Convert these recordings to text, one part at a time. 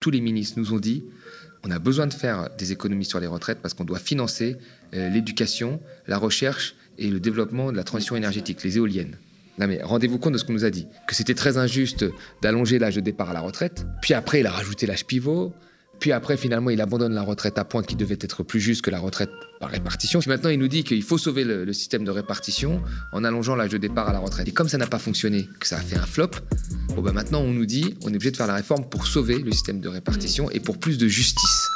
Tous les ministres nous ont dit on a besoin de faire des économies sur les retraites parce qu'on doit financer euh, l'éducation, la recherche et le développement de la transition énergétique, les éoliennes. Rendez-vous compte de ce qu'on nous a dit, que c'était très injuste d'allonger l'âge de départ à la retraite, puis après il a rajouté l'âge pivot, puis après, finalement, il abandonne la retraite à points qui devait être plus juste que la retraite par répartition. Puis maintenant, il nous dit qu'il faut sauver le, système de répartition en allongeant l'âge de départ à la retraite. Et comme ça n'a pas fonctionné, que ça a fait un flop, bon ben maintenant, on nous dit on est obligé de faire la réforme pour sauver le système de répartition et pour plus de justice.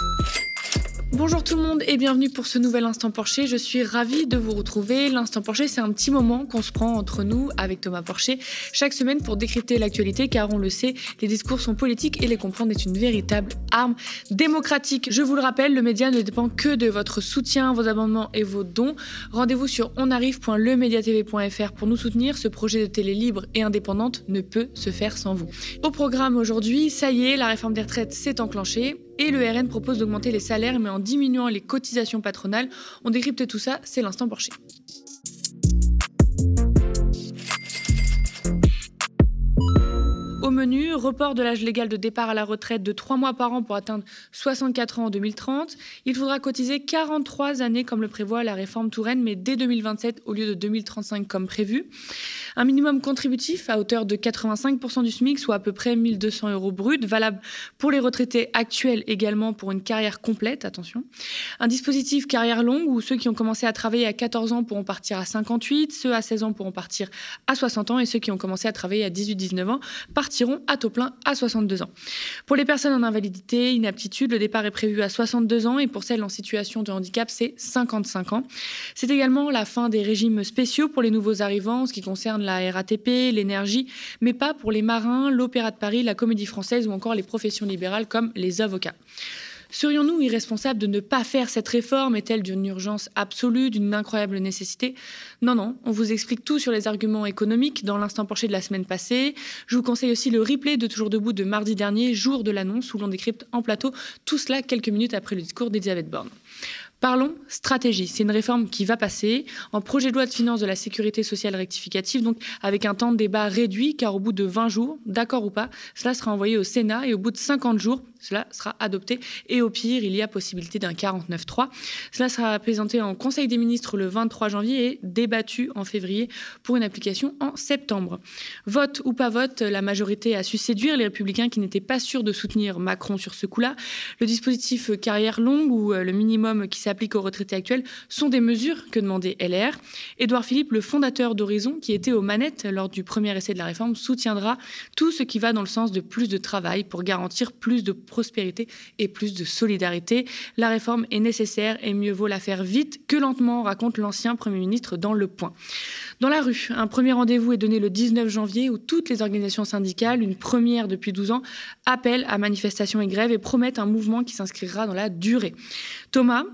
Bonjour tout le monde et bienvenue pour ce nouvel Instant Porcher. Je suis ravie de vous retrouver. L'Instant Porcher, c'est un petit moment qu'on se prend entre nous avec Thomas Porcher chaque semaine pour décrypter l'actualité car on le sait, les discours sont politiques et les comprendre est une véritable arme démocratique. Je vous le rappelle, le média ne dépend que de votre soutien, vos abonnements et vos dons. Rendez-vous sur onarrive.lemediatv.fr pour nous soutenir. Ce projet de télé libre et indépendante ne peut se faire sans vous. Au programme aujourd'hui, ça y est, la réforme des retraites s'est enclenchée. Et le RN propose d'augmenter les salaires, mais en diminuant les cotisations patronales. On décrypte tout ça, c'est l'instant Porcher. Menu, report de l'âge légal de départ à la retraite de 3 mois par an pour atteindre 64 ans en 2030. Il faudra cotiser 43 années comme le prévoit la réforme Touraine, mais dès 2027 au lieu de 2035 comme prévu. Un minimum contributif à hauteur de 85% du SMIC, soit à peu près 1200 euros bruts, valable pour les retraités actuels également pour une carrière complète, attention. Un dispositif carrière longue où ceux qui ont commencé à travailler à 14 ans pourront partir à 58, ceux à 16 ans pourront partir à 60 ans et ceux qui ont commencé à travailler à 18-19 ans partiront à taux plein à 62 ans. Pour les personnes en invalidité, inaptitude, le départ est prévu à 62 ans et pour celles en situation de handicap, c'est 55 ans. C'est également la fin des régimes spéciaux pour les nouveaux arrivants, ce qui concerne la RATP, l'énergie, mais pas pour les marins, l'Opéra de Paris, la Comédie Française ou encore les professions libérales comme les avocats. Serions-nous irresponsables de ne pas faire cette réforme Est-elle d'une urgence absolue, d'une incroyable nécessité? Non, non, on vous explique tout sur les arguments économiques dans l'instant penché de la semaine passée. Je vous conseille aussi le replay de Toujours debout de mardi dernier, jour de l'annonce, où l'on décrypte en plateau tout cela quelques minutes après le discours d'Elisabeth Borne. Parlons stratégie. C'est une réforme qui va passer en projet de loi de finances de la sécurité sociale rectificative, donc avec un temps de débat réduit, car au bout de 20 jours, d'accord ou pas, cela sera envoyé au Sénat et au bout de 50 jours, cela sera adopté. Et au pire, il y a possibilité d'un 49-3. Cela sera présenté en Conseil des ministres le 23 janvier et débattu en février pour une application en septembre. Vote ou pas vote, la majorité a su séduire les républicains qui n'étaient pas sûrs de soutenir Macron sur ce coup-là. Le dispositif carrière longue ou le minimum qui s'est applique aux retraités actuels sont des mesures que demandait LR. Édouard Philippe, le fondateur d'Horizon, qui était aux manettes lors du premier essai de la réforme, soutiendra tout ce qui va dans le sens de plus de travail pour garantir plus de prospérité et plus de solidarité. La réforme est nécessaire et mieux vaut la faire vite que lentement, raconte l'ancien Premier ministre dans Le Point. Dans la rue, un premier rendez-vous est donné le 19 janvier où toutes les organisations syndicales, une première depuis 12 ans, appellent à manifestations et grèves et promettent un mouvement qui s'inscrira dans la durée. Thomas,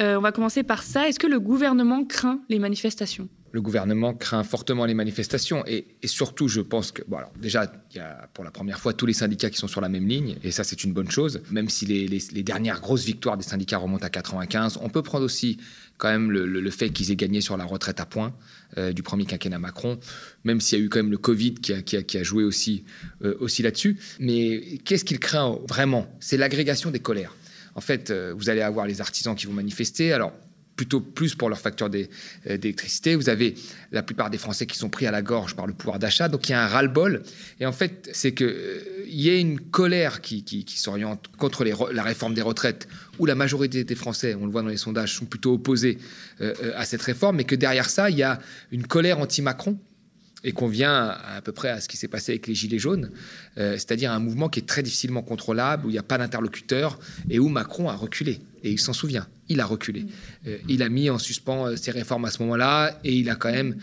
euh, on va commencer par ça. Est-ce que le gouvernement craint les manifestations? Le gouvernement craint fortement les manifestations et, surtout, je pense que, déjà, il y a pour la première fois tous les syndicats qui sont sur la même ligne et ça, c'est une bonne chose. Même si les, dernières grosses victoires des syndicats remontent à 95, on peut prendre aussi quand même le, fait qu'ils aient gagné sur la retraite à points euh, du premier quinquennat Macron, même s'il y a eu quand même le Covid qui a, joué aussi, euh, aussi là-dessus. Mais qu'est-ce qu'il craint vraiment? C'est l'agrégation des colères en fait, euh, vous allez avoir les artisans qui vont manifester. Alors, plutôt plus pour leur facture euh, d'électricité. Vous avez la plupart des Français qui sont pris à la gorge par le pouvoir d'achat. Donc il y a un ras-le-bol. Et en fait, c'est qu'il euh, y a une colère qui, s'oriente contre la réforme des retraites, où la majorité des Français, on le voit dans les sondages, sont plutôt opposés à cette réforme, mais que derrière ça, il y a une colère anti-Macron et qu'on vient à, peu près à ce qui s'est passé avec les Gilets jaunes, euh, c'est-à-dire un mouvement qui est très difficilement contrôlable, où il n'y a pas d'interlocuteur et où Macron a reculé. Et il s'en souvient, il a reculé. Mm. Euh, il a mis en suspens euh, ses réformes à ce moment-là et il a quand même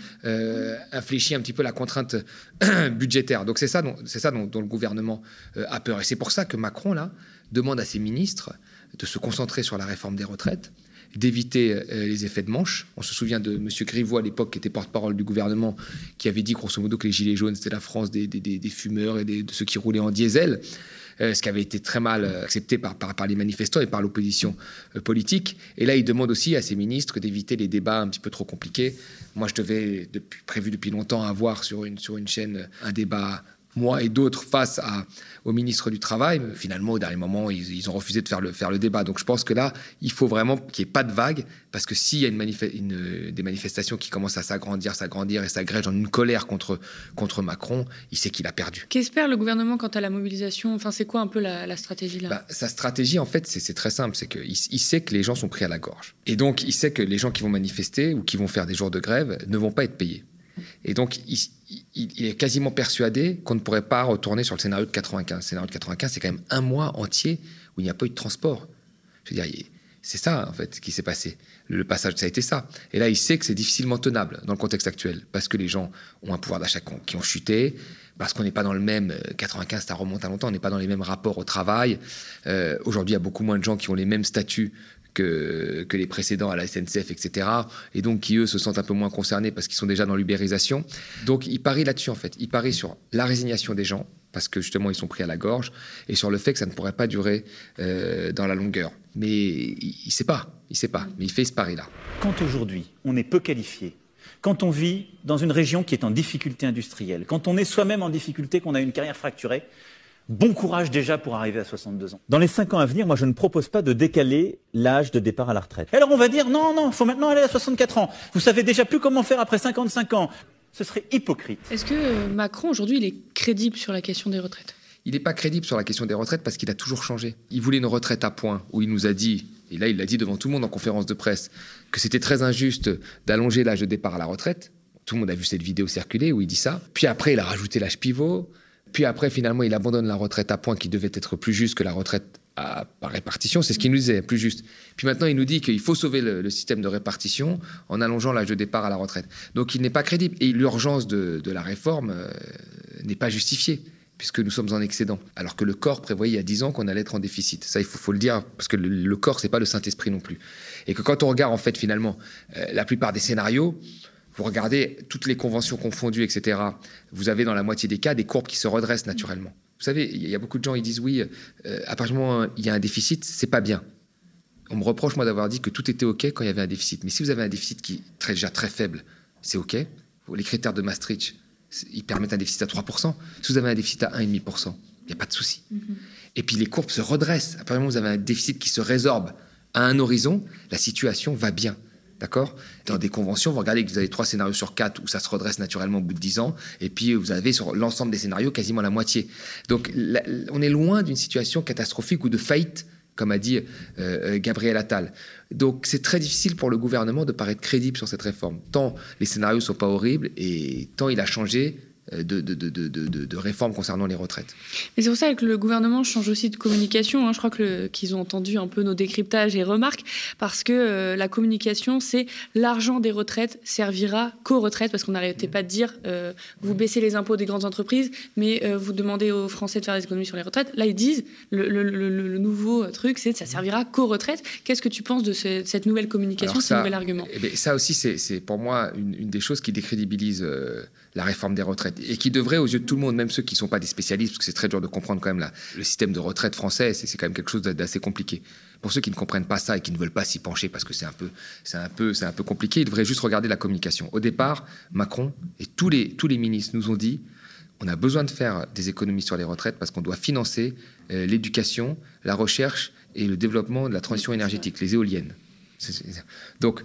infléchi un petit peu la contrainte budgétaire. Donc c'est ça, dont, ça dont, dont, le gouvernement a peur. Et c'est pour ça que Macron, là, demande à ses ministres de se concentrer sur la réforme des retraites d'éviter euh, les effets de manche. On se souvient de M. Griveaux à l'époque, qui était porte-parole du gouvernement, qui avait dit grosso modo que les Gilets jaunes, c'était la France des, fumeurs et de ceux qui roulaient en diesel. Euh, ce qui avait été très mal euh, accepté par, les manifestants et par l'opposition politique. Et là, il demande aussi à ses ministres d'éviter les débats un petit peu trop compliqués. Moi, je devais, prévu depuis longtemps, avoir sur une chaîne un débat moi et d'autres face à, au ministre du Travail. Finalement, au dernier moment, ils, ont refusé de faire le, faire le débat. Donc je pense que là, il faut vraiment qu'il n'y ait pas de vague, parce que s'il y a une, des manifestations qui commencent à s'agrandir, s'agrandir et s'agrègent en une colère contre, contre Macron, il sait qu'il a perdu. Qu'espère le gouvernement quant à la mobilisation? Enfin, c'est quoi un peu la, stratégie là? Bah, Sa stratégie, en fait, c'est très simple. C'est qu'il il sait que les gens sont pris à la gorge. Et donc, il sait que les gens qui vont manifester ou qui vont faire des jours de grève ne vont pas être payés. Et donc, il, est quasiment persuadé qu'on ne pourrait pas retourner sur le scénario de 95. Le scénario de 95, c'est quand même un mois entier où il n'y a pas eu de transport. Je veux dire, c'est ça, en fait, qui s'est passé. Le passage, ça a été ça. Et là, il sait que c'est difficilement tenable dans le contexte actuel, parce que les gens ont un pouvoir d'achat qui ont chuté, parce qu'on n'est pas dans le même. 95, euh, ça remonte à longtemps, on n'est pas dans les mêmes rapports au travail. Euh, aujourd'hui, il y a beaucoup moins de gens qui ont les mêmes statuts que, les précédents à la SNCF, etc. Et donc qui, eux, se sentent un peu moins concernés parce qu'ils sont déjà dans l'ubérisation. Donc il parie là-dessus, en fait. Il parie sur la résignation des gens, parce que justement, ils sont pris à la gorge, et sur le fait que ça ne pourrait pas durer euh, dans la longueur. Mais il ne sait pas, il sait pas, mais il fait ce pari-là. Quand aujourd'hui, on est peu qualifié, quand on vit dans une région qui est en difficulté industrielle, quand on est soi-même en difficulté, qu'on a une carrière fracturée, Bon courage déjà pour arriver à 62 ans. Dans les 5 ans à venir, moi je ne propose pas de décaler l'âge de départ à la retraite. Alors on va dire non, non, il faut maintenant aller à 64 ans. Vous savez déjà plus comment faire après 55 ans. Ce serait hypocrite. Est-ce que euh, Macron aujourd'hui il est crédible sur la question des retraites? Il n'est pas crédible sur la question des retraites parce qu'il a toujours changé. Il voulait une retraite à point où il nous a dit, et là il l'a dit devant tout le monde en conférence de presse, que c'était très injuste d'allonger l'âge de départ à la retraite. Tout le monde a vu cette vidéo circuler où il dit ça. Puis après il a rajouté l'âge pivot. Puis après, finalement, il abandonne la retraite à points qui devait être plus juste que la retraite à, par répartition. C'est ce qu'il nous disait, plus juste. Puis maintenant, il nous dit qu'il faut sauver le, système de répartition en allongeant l'âge de départ à la retraite. Donc il n'est pas crédible. Et l'urgence de, la réforme euh, n'est pas justifiée puisque nous sommes en excédent, alors que le corps prévoyait il y a 10 ans qu'on allait être en déficit. Ça, il faut, le dire, parce que le, le corps, c'est pas le Saint-Esprit non plus. Et que quand on regarde, en fait, finalement, euh, la plupart des scénarios, vous regardez toutes les conventions confondues, etc. Vous avez dans la moitié des cas des courbes qui se redressent naturellement. Vous savez, il y a beaucoup de gens qui disent oui, euh, à partir du moment où il y a un déficit, c'est pas bien. On me reproche moi d'avoir dit que tout était ok quand il y avait un déficit. Mais si vous avez un déficit qui est déjà très faible, c'est ok. Les critères de Maastricht, ils permettent un déficit à 3%. Si vous avez un déficit à 1,5%, il n'y a pas de souci. Mm-hmm. Et puis les courbes se redressent. À partir du moment où vous avez un déficit qui se résorbe à un horizon, la situation va bien. D'accord? Dans des conventions, vous regardez que vous avez trois scénarios sur quatre où ça se redresse naturellement au bout de dix ans, et puis vous avez sur l'ensemble des scénarios quasiment la moitié. Donc on est loin d'une situation catastrophique ou de faillite, comme a dit euh, euh, Gabriel Attal. Donc c'est très difficile pour le gouvernement de paraître crédible sur cette réforme. Tant les scénarios sont pas horribles et tant il a changé de, de, de, de, réformes concernant les retraites. Mais c'est pour ça que le gouvernement change aussi de communication. Hein. Je crois qu'ils ont entendu un peu nos décryptages et remarques, parce que euh, la communication, c'est l'argent des retraites servira qu'aux retraites, parce qu'on n'arrêtait pas de dire euh, vous baissez les impôts des grandes entreprises, mais vous demandez aux Français de faire des économies sur les retraites. Là, ils disent le, nouveau truc, c'est ça servira qu'aux retraites. Qu'est-ce que tu penses de cette nouvelle communication, ce nouvel argument? eh Ça aussi, c'est pour moi une, une, des choses qui décrédibilise la réforme des retraites et qui devrait, aux yeux de tout le monde, même ceux qui ne sont pas des spécialistes, parce que c'est très dur de comprendre quand même le système de retraite français, c'est quand même quelque chose d'assez compliqué. Pour ceux qui ne comprennent pas ça et qui ne veulent pas s'y pencher parce que c'est un peu, c'est un peu, c'est un peu compliqué, ils devraient juste regarder la communication. Au départ, Macron et tous les, tous les ministres nous ont dit on a besoin de faire des économies sur les retraites parce qu'on doit financer euh, l'éducation, la recherche et le développement de la transition énergétique, les éoliennes. Donc,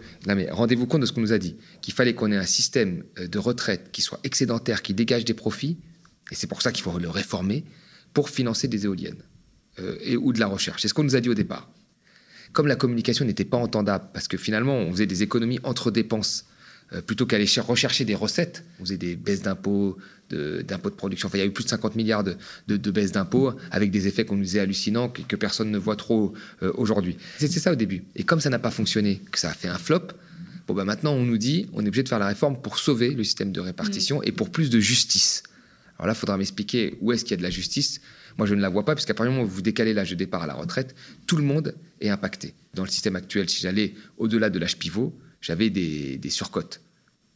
rendez-vous compte de ce qu'on nous a dit, qu'il fallait qu'on ait un système euh, de retraite qui soit excédentaire, qui dégage des profits, et c'est pour ça qu'il faut le réformer, pour financer des éoliennes euh, et, ou de la recherche. C'est ce qu'on nous a dit au départ. Comme la communication n'était pas entendable, parce que finalement, on faisait des économies entre dépenses, plutôt qu'aller rechercher des recettes, on faisait des baisses d'impôts, d'impôts de, production. il y a eu plus de 50 milliards de, de baisses d'impôts avec des effets qu'on nous disait hallucinants que, personne ne voit trop euh, aujourd'hui. C'était ça au début. Et comme ça n'a pas fonctionné, que ça a fait un flop, bon ben maintenant on nous dit on est obligé de faire la réforme pour sauver le système de répartition et pour plus de justice. Alors là, il faudra m'expliquer où est-ce qu'il y a de la justice. Moi, je ne la vois pas, puisqu'à partir du moment où vous décalez l'âge de départ à la retraite, tout le monde est impacté. Dans le système actuel, si j'allais au-delà de l'âge pivot, j'avais des, des surcotes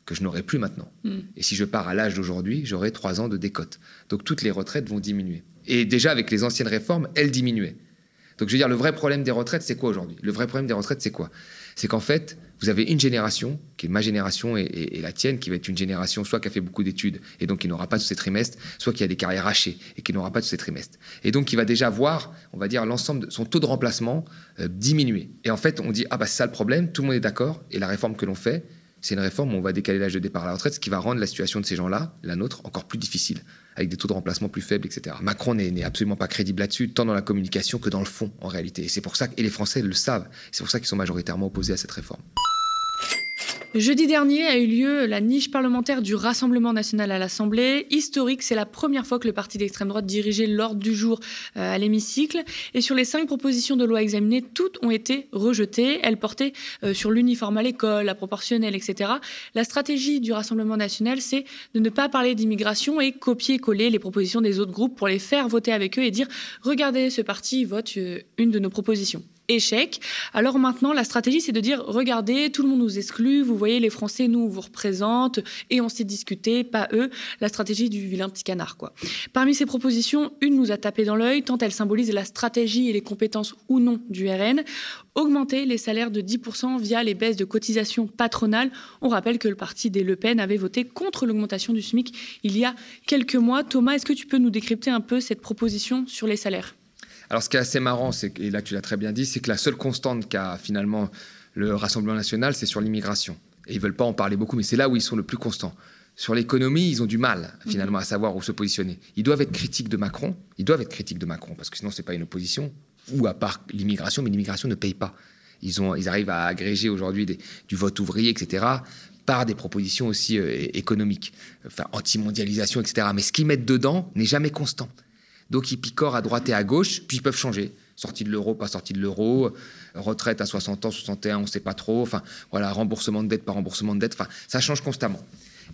que je n'aurai plus maintenant. Hmm. Et si je pars à l'âge d'aujourd'hui, j'aurai trois ans de décote. Donc toutes les retraites vont diminuer. Et déjà avec les anciennes réformes, elles diminuaient. Donc je veux dire, le vrai problème des retraites, c'est quoi aujourd'hui? Le vrai problème des retraites, c'est quoi? C'est qu'en fait, Vous avez une génération, qui est ma génération et, la tienne, qui va être une génération soit qui a fait beaucoup d'études et donc qui n'aura pas tous ces trimestres, soit qui a des carrières hachées et qui n'aura pas tous ces trimestres. Et donc qui va déjà voir, on va dire, l'ensemble de son taux de remplacement euh, diminuer. Et en fait, on dit, ah bah c'est ça le problème, tout le monde est d'accord, et la réforme que l'on fait, c'est une réforme où on va décaler l'âge de départ à la retraite, ce qui va rendre la situation de ces gens-là, la nôtre, encore plus difficile, avec des taux de remplacement plus faibles, etc. Macron n'est absolument pas crédible là-dessus, tant dans la communication que dans le fond, en réalité. Et c'est pour ça que, et les Français le savent, c'est pour ça qu'ils sont majoritairement opposés à cette réforme. Jeudi dernier a eu lieu la niche parlementaire du Rassemblement national à l'Assemblée. Historique, c'est la première fois que le parti d'extrême droite dirigeait l'ordre du jour euh, à l'hémicycle. Et sur les cinq propositions de loi examinées, toutes ont été rejetées. Elles portaient euh, sur l'uniforme à l'école, la proportionnelle, etc. La stratégie du Rassemblement national, c'est de ne pas parler d'immigration et copier-coller les propositions des autres groupes pour les faire voter avec eux et dire regardez, ce parti vote euh, une de nos propositions échec. Alors maintenant, la stratégie, c'est de dire, regardez, tout le monde nous exclut, vous voyez, les Français nous vous représentent, et on s'est discuté, pas eux. La stratégie du vilain petit canard, quoi. Parmi ces propositions, une nous a tapé dans l'œil, tant elle symbolise la stratégie et les compétences ou non du RN. Augmenter les salaires de 10% via les baisses de cotisations patronales. On rappelle que le parti des Le Pen avait voté contre l'augmentation du SMIC il y a quelques mois. Thomas, est-ce que tu peux nous décrypter un peu cette proposition sur les salaires? Alors, ce qui est assez marrant, et là tu l'as très bien dit, c'est que la seule constante qu'a finalement le Rassemblement national, c'est sur l'immigration. Et ils veulent pas en parler beaucoup, mais c'est là où ils sont le plus constants. Sur l'économie, ils ont du mal finalement à savoir où se positionner. Ils doivent être critiques de Macron. Ils doivent être critiques de Macron parce que sinon c'est pas une opposition. Ou à part l'immigration, mais l'immigration ne paye pas. Ils, ont, ils arrivent à agréger aujourd'hui du vote ouvrier, etc par des propositions aussi euh, économiques, enfin anti-mondialisation, etc. Mais ce qu'ils mettent dedans n'est jamais constant. Donc ils picorent à droite et à gauche, puis ils peuvent changer. Sortie de l'euro, pas sortie de l'euro, retraite à 60 ans, 61, on ne sait pas trop. Enfin, voilà, remboursement de dette, pas remboursement de dette. Enfin, ça change constamment.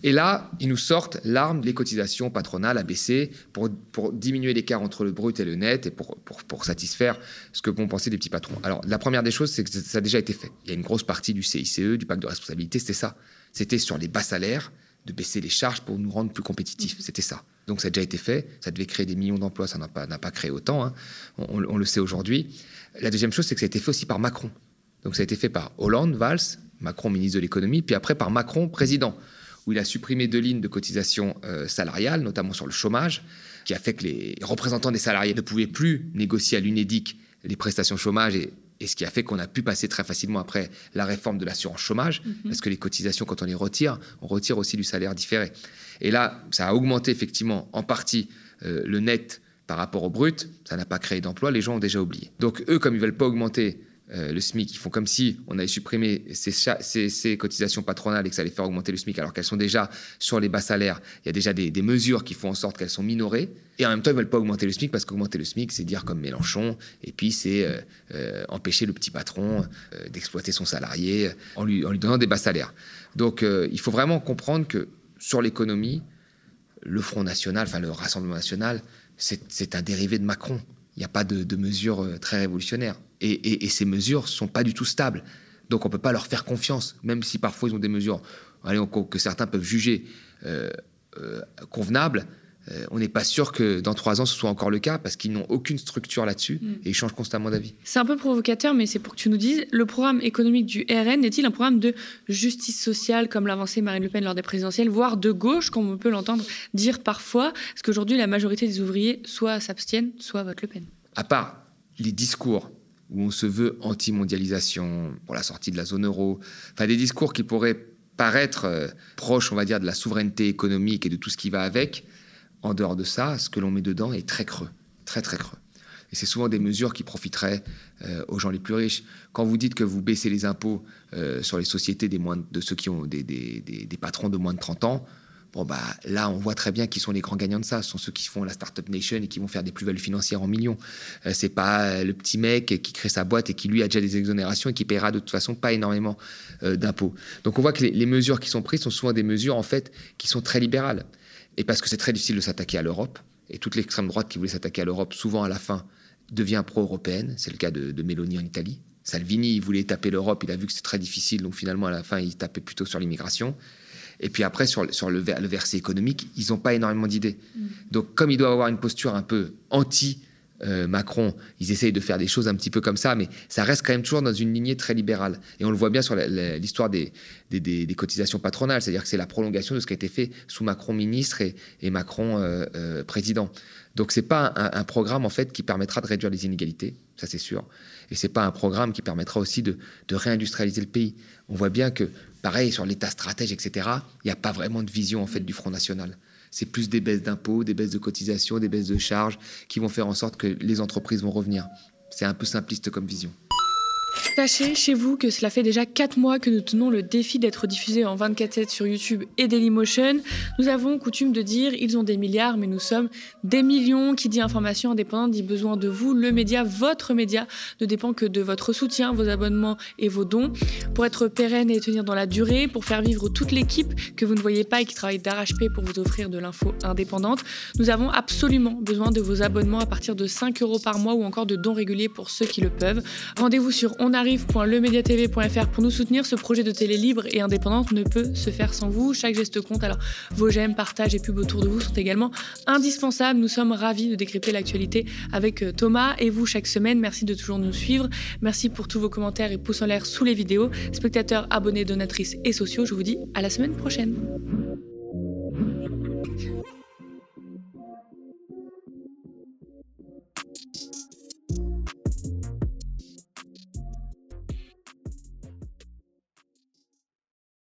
Et là, ils nous sortent l'arme, les cotisations patronales à baisser pour, pour diminuer l'écart entre le brut et le net et pour, pour, pour, satisfaire ce que vont penser les petits patrons. Alors, la première des choses, c'est que ça a déjà été fait. Il y a une grosse partie du CICE, du pacte de responsabilité, c'était ça. C'était sur les bas salaires, de baisser les charges pour nous rendre plus compétitifs. C'était ça. Donc ça a déjà été fait. Ça devait créer des millions d'emplois. Ça n'a pas, pas, créé autant. Hein. On, le sait aujourd'hui. La deuxième chose, c'est que ça a été fait aussi par Macron. Donc ça a été fait par Hollande, Valls, Macron ministre de l'économie, puis après par Macron président, où il a supprimé deux lignes de cotisation euh, salariale, notamment sur le chômage, qui a fait que les représentants des salariés ne pouvaient plus négocier à l'UNEDIC les prestations chômage et et ce qui a fait qu'on a pu passer très facilement après la réforme de l'assurance chômage, mhm. parce que les cotisations, quand on les retire, on retire aussi du salaire différé. Et là, ça a augmenté effectivement en partie euh, le net par rapport au brut, ça n'a pas créé d'emploi, les gens ont déjà oublié. Donc eux, comme ils veulent pas augmenter euh, le SMIC, ils font comme si on avait supprimé ces, cotisations patronales et que ça allait faire augmenter le SMIC, alors qu'elles sont déjà sur les bas salaires. Il y a déjà des, mesures qui font en sorte qu'elles sont minorées. Et en même temps, ils ne veulent pas augmenter le SMIC parce qu'augmenter le SMIC, c'est dire comme Mélenchon, et puis c'est euh, euh, empêcher le petit patron d'exploiter son salarié en lui, donnant des bas salaires. Donc il faut vraiment comprendre que sur l'économie, le Front National, enfin le Rassemblement National, c'est un dérivé de Macron. Il n'y a pas de mesures très révolutionnaires. Et, ces mesures ne sont pas du tout stables. Donc on ne peut pas leur faire confiance, même si parfois ils ont des mesures allez, que certains peuvent juger euh, euh, convenables. Euh, on n'est pas sûr que dans trois ans ce soit encore le cas parce qu'ils n'ont aucune structure là-dessus mm. et ils changent constamment d'avis. C'est un peu provocateur, mais c'est pour que tu nous dises le programme économique du RN est-il un programme de justice sociale comme l'avancée Marine Le Pen lors des présidentielles, voire de gauche, comme on peut l'entendre dire parfois Parce qu'aujourd'hui, la majorité des ouvriers soit s'abstiennent, soit votent Le Pen? À part les discours où on se veut anti-mondialisation, pour la sortie de la zone euro, enfin des discours qui pourraient paraître euh, proches, on va dire, de la souveraineté économique et de tout ce qui va avec. En dehors de ça, ce que l'on met dedans est très creux, très très creux. Et c'est souvent des mesures qui profiteraient euh, aux gens les plus riches. Quand vous dites que vous baissez les impôts euh, sur les sociétés des moins de ceux qui ont des, des, des patrons de moins de 30 ans, Bon, bah, là, on voit très bien qui sont les grands gagnants de ça. Ce sont ceux qui font la Startup Nation et qui vont faire des plus-values financières en millions. Ce euh, c'est pas euh, le petit mec qui crée sa boîte et qui, lui, a déjà des exonérations et qui paiera de toute façon pas énormément euh, d'impôts. Donc, on voit que les, mesures qui sont prises sont souvent des mesures, en fait, qui sont très libérales. Et parce que c'est très difficile de s'attaquer à l'Europe. Et toute l'extrême droite qui voulait s'attaquer à l'Europe, souvent à la fin, devient pro-européenne. C'est le cas de, de en Italie. Salvini, il voulait taper l'Europe, il a vu que c'était très difficile, donc finalement, à la fin, il tapait plutôt sur l'immigration. Et puis après, sur, sur le, le verset économique, ils n'ont pas énormément d'idées. Mm. Donc, comme ils doivent avoir une posture un peu anti euh, Macron, ils essayent de faire des choses un petit peu comme ça, mais ça reste quand même toujours dans une lignée très libérale. Et on le voit bien sur l'histoire des, cotisations patronales, c'est-à-dire que c'est la prolongation de ce qui a été fait sous Macron ministre et, Macron euh, euh, président. Donc c'est pas un, programme en fait qui permettra de réduire les inégalités, ça c'est sûr. Et c'est pas un programme qui permettra aussi de, de réindustrialiser le pays. On voit bien que, pareil, sur l'État stratège, etc., il n'y a pas vraiment de vision en fait du Front National c'est plus des baisses d'impôts, des baisses de cotisations, des baisses de charges qui vont faire en sorte que les entreprises vont revenir. C'est un peu simpliste comme vision. Sachez chez vous que cela fait déjà 4 mois que nous tenons le défi d'être diffusés en 24-7 sur YouTube et Dailymotion. Nous avons coutume de dire ils ont des milliards, mais nous sommes des millions. Qui dit information indépendante dit besoin de vous. Le média, votre média, ne dépend que de votre soutien, vos abonnements et vos dons. Pour être pérenne et tenir dans la durée, pour faire vivre toute l'équipe que vous ne voyez pas et qui travaille d'arrache-pied pour vous offrir de l'info indépendante, nous avons absolument besoin de vos abonnements à partir de 5 euros par mois ou encore de dons réguliers pour ceux qui le peuvent. Rendez-vous sur onarrive.lemediatv.fr pour nous soutenir. Ce projet de télé libre et indépendante ne peut se faire sans vous. Chaque geste compte. Alors, vos j'aime, partages et pubs autour de vous sont également indispensables. Nous sommes ravis de décrypter l'actualité avec euh, Thomas et vous chaque semaine. Merci de toujours nous suivre. Merci pour tous vos commentaires et pouces en l'air sous les vidéos. Spectateurs, abonnés, donatrices et sociaux, je vous dis à la semaine prochaine.